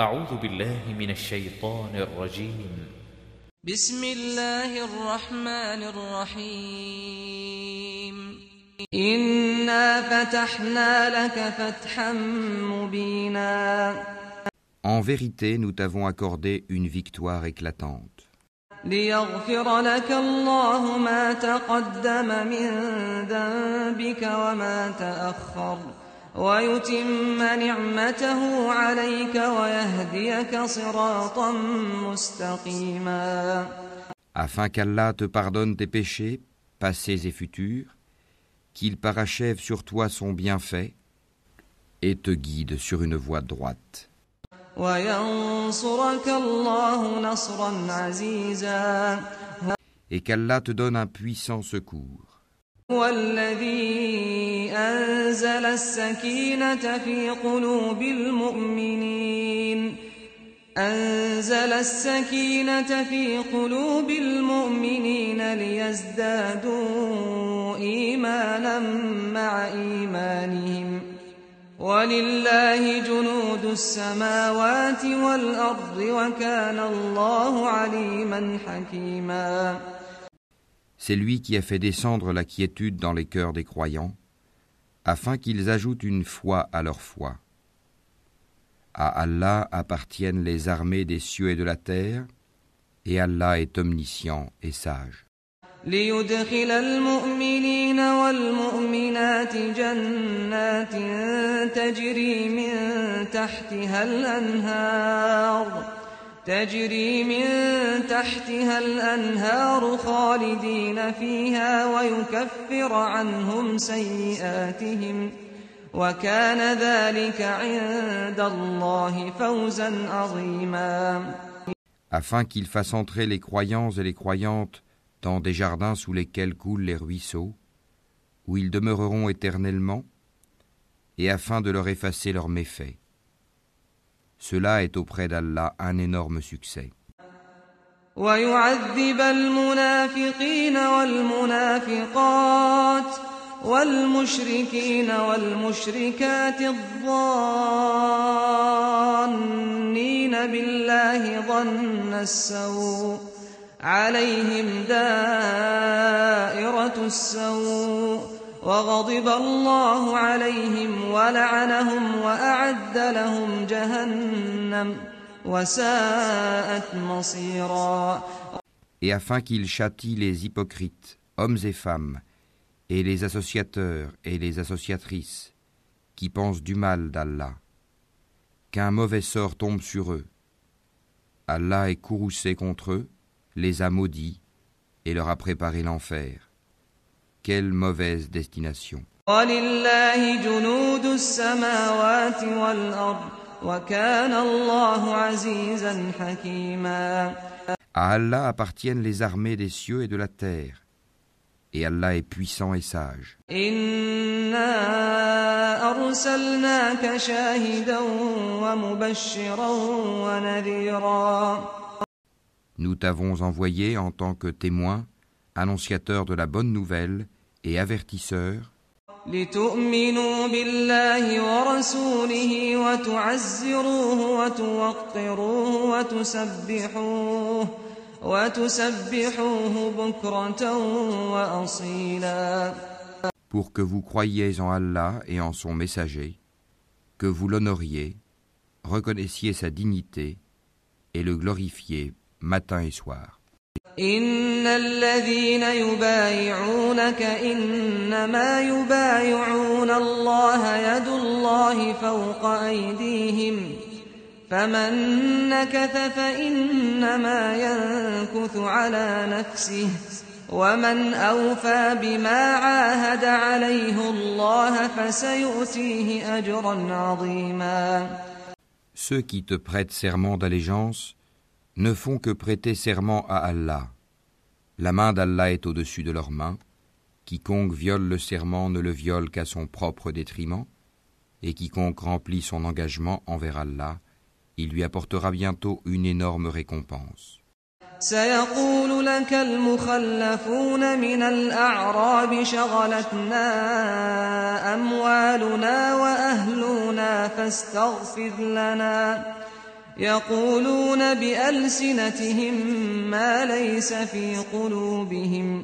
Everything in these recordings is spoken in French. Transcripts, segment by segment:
أعوذ بالله من الشيطان الرجيم. بسم الله الرحمن الرحيم. إنا فتحنا لك فتحا مبينا. En vérité, nous t'avons accordé une victoire éclatante, ليغفر لك الله ما تقدم من ذنبك وما تأخر. ويتم نعمته عليك ويهديك صراطا مستقيما afin qu'Allah te pardonne tes péchés, passés et futurs, qu'il parachève sur toi son bienfait et te guide sur une voie droite, وينصرك الله نصرا عزيزا et qu'Allah te donne un puissant secours. هو الذي أنزل السكينة في قلوب المؤمنين. أنزل السكينة في قلوب المؤمنين ليزدادوا إيمانا مع إيمانهم. ولله جنود السماوات والأرض وكان الله عليما حكيما. C'est lui qui a fait descendre la quiétude dans les cœurs des croyants, afin qu'ils ajoutent une foi à leur foi. À Allah appartiennent les armées des cieux et de la terre, et Allah est omniscient et sage. ليدخل المؤمنين والمؤمنات جنات تجري من تحتها الأنهار تجري من تحتها الأنهار خالدين فيها ويكفر عنهم سيئاتهم وكان ذلك عند الله فوزا عظيما afin qu'il fasse entrer les croyants et les croyantes dans des jardins sous lesquels coulent les ruisseaux, où ils demeureront éternellement, et afin de leur effacer leurs méfaits. Cela est auprès d'Allah un énorme succès. ويعذب المنافقين والمنافقات والمشركين والمشركات الظانين بالله ظن السوء عليهم دائرة السوء وغضب الله عليهم ولعنهم وأعد لهم جهنم وساءت مصيرا et afin qu'il châtie les hypocrites, hommes et femmes, et les associateurs et les associatrices, qui pensent du mal d'Allah, qu'un mauvais sort tombe sur eux. Allah est courroucé contre eux, les a maudits, et leur a préparé l'enfer. quelle mauvaise destination. À Allah appartiennent les armées des cieux et de la terre. Et Allah est puissant et sage. Nous t'avons envoyé en tant que témoin, annonciateur de la bonne nouvelle, et avertisseur, لتؤمنوا بالله ورسوله وتعزروه وتوقروه وتسبحوه وتسبحوه بكرة وأصيلا pour que vous croyiez en Allah et en son messager, que vous l'honoriez, reconnaissiez sa dignité et le glorifiez matin et soir. إن الذين يبايعونك إنما يبايعون الله يد الله فوق أيديهم فمن نكث فإنما ينكث على نفسه ومن أوفى بما عاهد عليه الله فسيؤتيه أجرا عظيما Ceux qui te prêtent serment d'allégeance ne font que prêter serment à Allah. La main d'Allah est au-dessus de leurs mains. Quiconque viole le serment ne le viole qu'à son propre détriment, et quiconque remplit son engagement envers Allah, il lui apportera bientôt une énorme récompense. سيقول لك المخلفون من الأعراب شغلتنا أموالنا وأهلنا فاستغفر لنا يقولون بألسنتهم ما ليس في قلوبهم.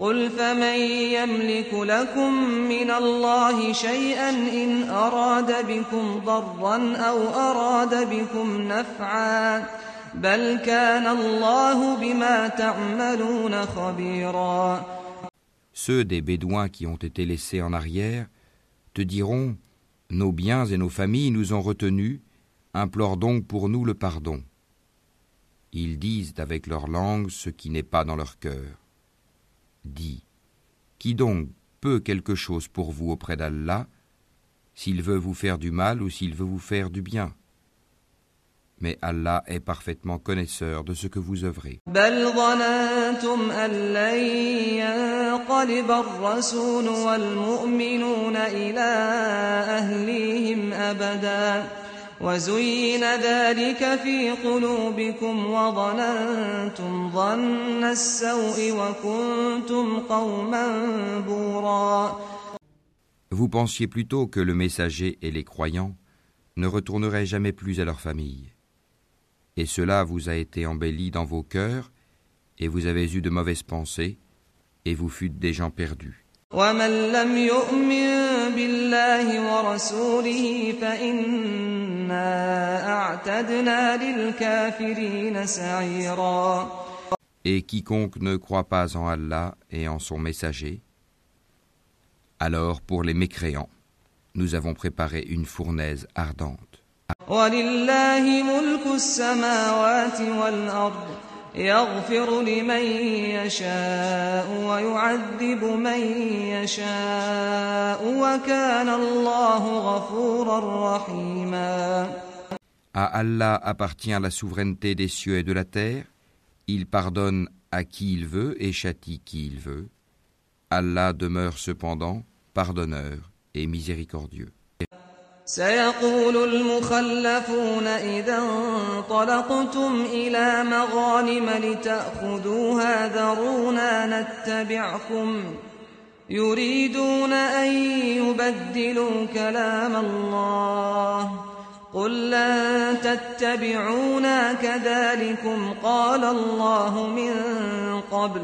قل فمن يملك لكم من الله شيئا إن أراد بكم ضرا أو أراد بكم نفعا. بل كان الله بما تعملون خبيرا. Ceux des Bédouins qui ont été laissés en arrière te diront Nos biens et nos familles nous ont retenus, implore donc pour nous le pardon. Ils disent avec leur langue ce qui n'est pas dans leur cœur. Dis Qui donc peut quelque chose pour vous auprès d'Allah, s'il veut vous faire du mal ou s'il veut vous faire du bien mais Allah est parfaitement connaisseur de ce que vous œuvrez. بل ظننتم أن لن ينقلب الرسول والمؤمنون إلى أهليهم أبدا وزين ذلك في قلوبكم وظننتم ظن السوء وكنتم قوما بورا Vous pensiez plutôt que le messager et les croyants ne retourneraient jamais plus à leur famille. et cela vous a été embelli dans vos cœurs, et vous avez eu de mauvaises pensées, et vous fûtes des gens perdus. Et quiconque ne croit pas en Allah et en son messager, alors pour les mécréants, nous avons préparé une fournaise ardente. ولله ملك السماوات والأرض يغفر لمن يشاء ويعذب من يشاء وكان الله غفورا رحيما À Allah appartient la souveraineté des cieux et de la terre. Il pardonne à qui il veut et châtie qui il veut. Allah demeure cependant pardonneur et miséricordieux. سيقول المخلفون إذا انطلقتم إلى مغانم لتأخذوها ذرونا نتبعكم يريدون أن يبدلوا كلام الله قل لن تتبعونا كذلكم قال الله من قبل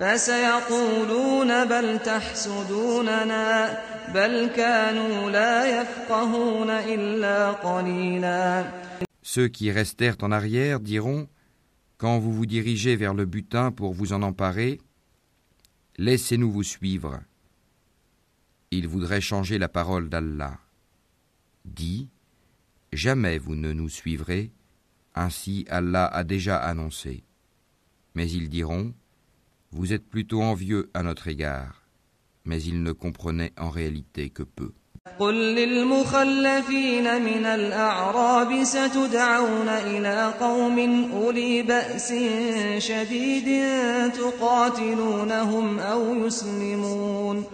فسيقولون بل تحسدوننا Ceux qui restèrent en arrière diront Quand vous vous dirigez vers le butin pour vous en emparer, laissez-nous vous suivre. Ils voudraient changer la parole d'Allah. Dis Jamais vous ne nous suivrez, ainsi Allah a déjà annoncé. Mais ils diront Vous êtes plutôt envieux à notre égard mais il ne comprenait en réalité que peu. قل للمخلفين من الأعراب ستدعون إلى قوم أولي بأس شديد تقاتلونهم أو يسلمون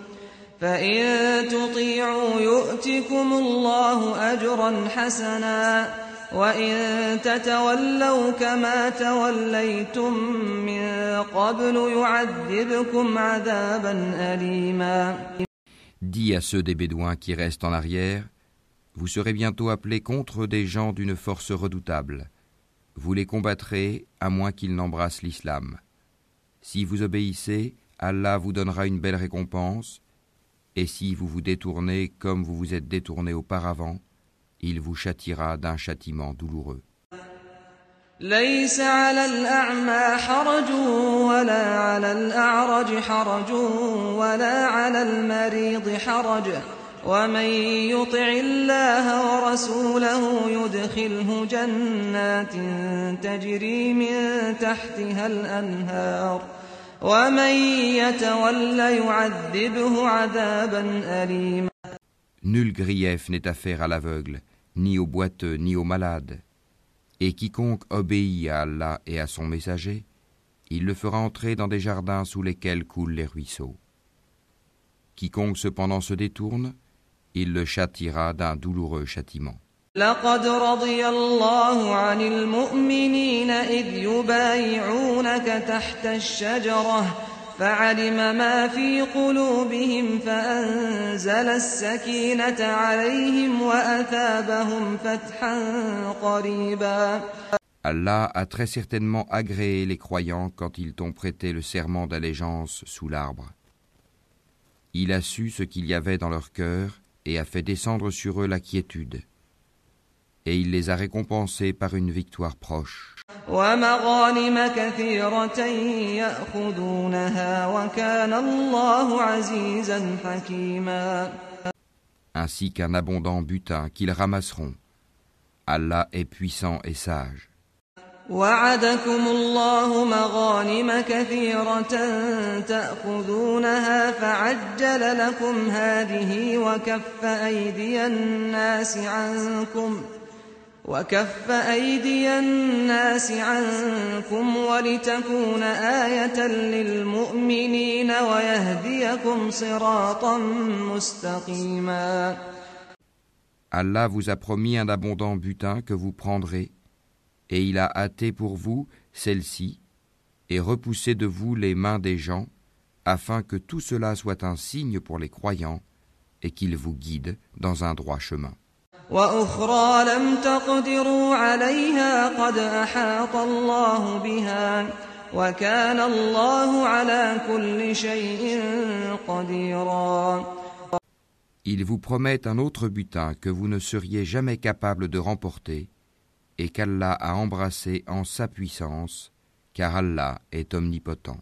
فإن تطيعوا يؤتكم الله أجرا حسنا وإن تتولوا كما توليتم من قبل يعذبكم عذابا أليما Dis à ceux des Bédouins qui restent en arrière, vous serez bientôt appelés contre des gens d'une force redoutable. Vous les combattrez à moins qu'ils n'embrassent l'islam. Si vous obéissez, Allah vous donnera une belle récompense, et si vous vous détournez comme vous vous êtes détourné auparavant, il vous châtira d'un châtiment douloureux. ليس على الأعمى حرج ولا على الأعرج حرج ولا على المريض حرج ومن يطع الله ورسوله يدخله جنات تجري من تحتها الأنهار ومن يتول يعذبه عذابا أليما Nul grief n'est à faire à l'aveugle, ni au boiteux, ni au malade. Et quiconque obéit à Allah et à son messager, il le fera entrer dans des jardins sous lesquels coulent les ruisseaux. Quiconque cependant se détourne, il le châtira d'un douloureux châtiment. فعلم ما في قلوبهم فأنزل السكينة عليهم وأثابهم فتحا قريبا Allah a très certainement agréé les croyants quand ils t'ont prêté le serment d'allégeance sous l'arbre. Il a su ce qu'il y avait dans leur cœur et a fait descendre sur eux la quiétude. Et il les a récompensés par une victoire proche. ومغانم كثيرة يأخذونها وكان الله عزيزا حكيما ainsi qu'un abondant butin qu'ils ramasseront. Allah est puissant et sage. وعدكم الله مغانم كثيرة تأخذونها فعجل لكم هذه وكف أيدي الناس عنكم وكف أيدي الناس عنكم ولتكون آية للمؤمنين ويهديكم صراطا مستقيما Allah vous a promis un abondant butin que vous prendrez, et il a hâté pour vous celle-ci, et repoussé de vous les mains des gens, afin que tout cela soit un signe pour les croyants, et qu'il vous guide dans un droit chemin. وأخرى لم تقدروا عليها قد أحاط الله بها وكان الله على كل شيء قديرا Ils vous promettent un autre butin que vous ne seriez jamais capable de remporter, et qu'Allah a embrassé en sa puissance, car Allah est omnipotent.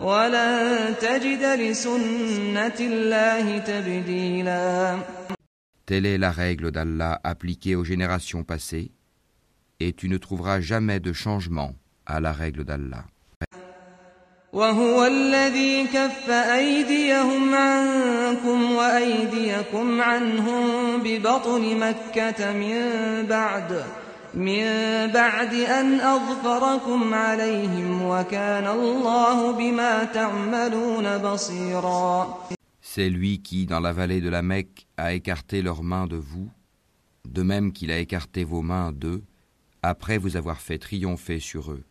ولن تجد لسنة الله تبديلا Telle est la règle d'Allah appliquée aux générations passées, et tu ne trouveras jamais de changement à la règle d'Allah. وهو الذي كف أيديهم عنكم وأيديكم عنهم ببطن مكة من بعد من بعد أن أظفركم عليهم وكان الله بما تعملون بصيرا C'est lui qui, dans la vallée de la Mecque, a écarté leurs mains de vous, de même qu'il a écarté vos mains d'eux, après vous avoir fait triompher sur eux.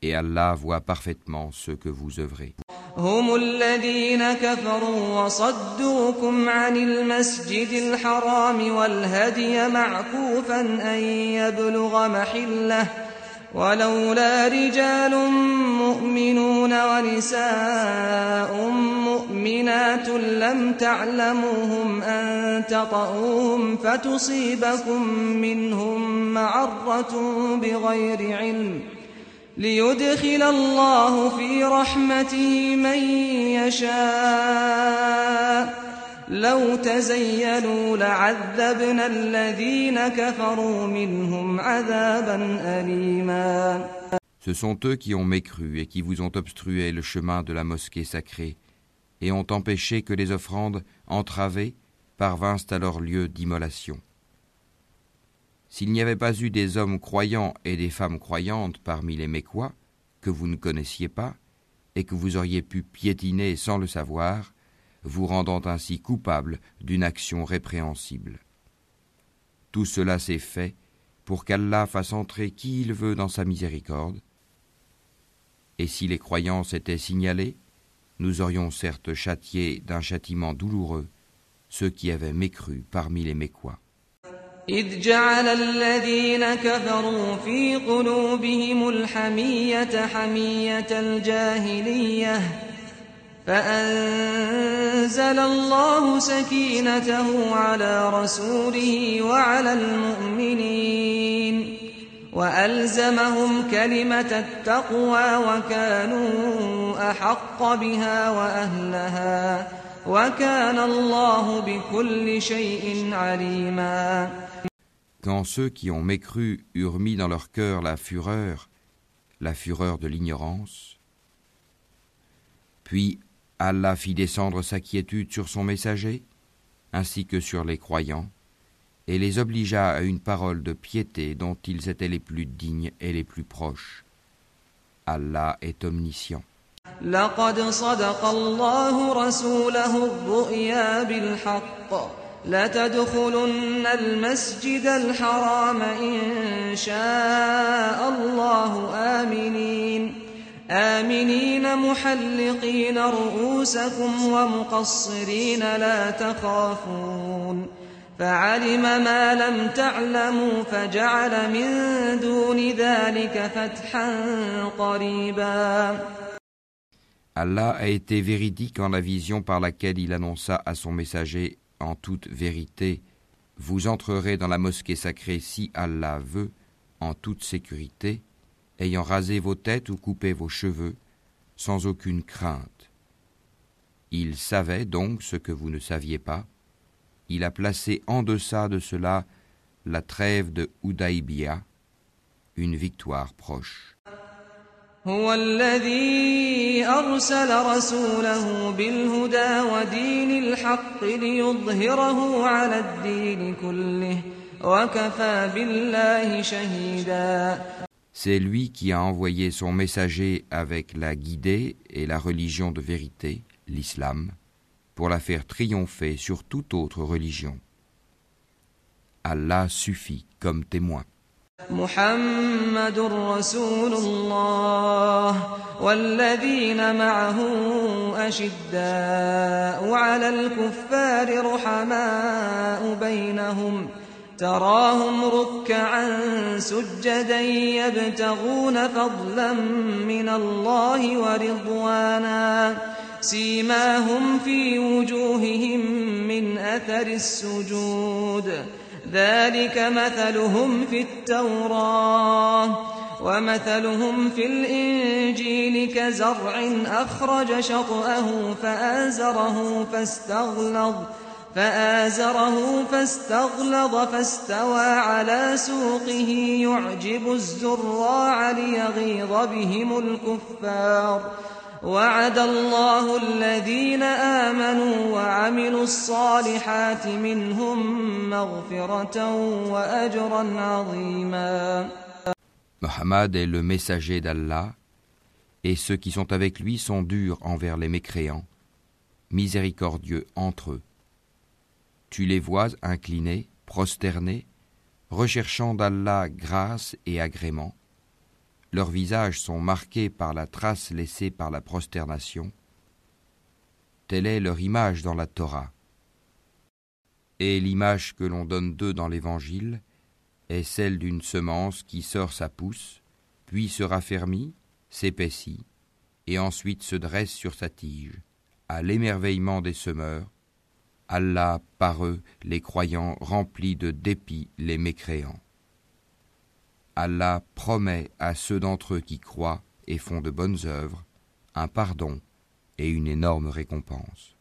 Et Allah voit parfaitement ce que vous œuvrez. هم الذين كفروا وصدوكم عن المسجد الحرام والهدي معكوفا أن يبلغ محلة. ولولا رجال مؤمنون ونساء مؤمنات لم تعلموهم أن تطؤوهم فتصيبكم منهم معرة بغير علم. ليدخل الله في رحمته من يشاء لو تزيلوا لعذبنا الذين كفروا منهم عذابا أليما Ce sont eux qui ont mécru et qui vous ont obstrué le chemin de la mosquée sacrée et ont empêché que les offrandes entravées parvinssent à leur lieu d'immolation. S'il n'y avait pas eu des hommes croyants et des femmes croyantes parmi les Mécois, que vous ne connaissiez pas, et que vous auriez pu piétiner sans le savoir, vous rendant ainsi coupable d'une action répréhensible. Tout cela s'est fait pour qu'Allah fasse entrer qui il veut dans sa miséricorde, et si les croyants s'étaient signalés, nous aurions certes châtié d'un châtiment douloureux ceux qui avaient mécru parmi les Mécois. إذ جعل الذين كفروا في قلوبهم الحمية حمية الجاهلية فأنزل الله سكينته على رسوله وعلى المؤمنين وألزمهم كلمة التقوى وكانوا أحق بها وأهلها. Quand ceux qui ont mécru eurent mis dans leur cœur la fureur, la fureur de l'ignorance, puis Allah fit descendre sa quiétude sur son messager, ainsi que sur les croyants, et les obligea à une parole de piété dont ils étaient les plus dignes et les plus proches. Allah est omniscient. لقد صدق الله رسوله الرؤيا بالحق. لتدخلن المسجد الحرام إن شاء الله. آمنين. آمنين محلقين رؤوسكم ومقصرين لا تخافون. فعلم ما لم تعلموا فجعل من دون ذلك فتحا قريبا. Allah a été véridique en la vision par laquelle il annonça à son messager en toute vérité, vous entrerez dans la mosquée sacrée si Allah veut, en toute sécurité, ayant rasé vos têtes ou coupé vos cheveux, sans aucune crainte. Il savait donc ce que vous ne saviez pas. Il a placé en deçà de cela la trêve de Udaibia, une victoire proche. هو الذي أرسل رسوله بالهدى ودين الحق ليظهره على الدين كله وكفى بالله شهيدا C'est lui qui a envoyé son messager avec la guidée et la religion de vérité, l'islam, pour la faire triompher sur toute autre religion. Allah suffit comme témoin. محمد رسول الله والذين معه أشداء على الكفار رحماء بينهم تراهم ركعا سجدا يبتغون فضلا من الله ورضوانا سيماهم في وجوههم من أثر السجود ذلك مثلهم في التوراة ومثلهم في الإنجيل كزرع أخرج شطأه فآزره فاستغلظ فآزره فاستغلظ فاستوى على سوقه يعجب الزراع ليغيظ بهم الكفار وعد الله الذين آمنوا وعملوا الصالحات منهم مغفرة وأجرا عظيما Mohammed est le messager d'Allah, et ceux qui sont avec lui sont durs envers les mécréants, miséricordieux entre eux. Tu les vois inclinés, prosternés, recherchant d'Allah grâce et agrément. leurs visages sont marqués par la trace laissée par la prosternation. Telle est leur image dans la Torah. Et l'image que l'on donne d'eux dans l'Évangile est celle d'une semence qui sort sa pousse, puis se raffermit, s'épaissit, et ensuite se dresse sur sa tige, à l'émerveillement des semeurs, Allah par eux les croyants remplis de dépit les mécréants. Allah promet à ceux d'entre eux qui croient et font de bonnes œuvres un pardon et une énorme récompense.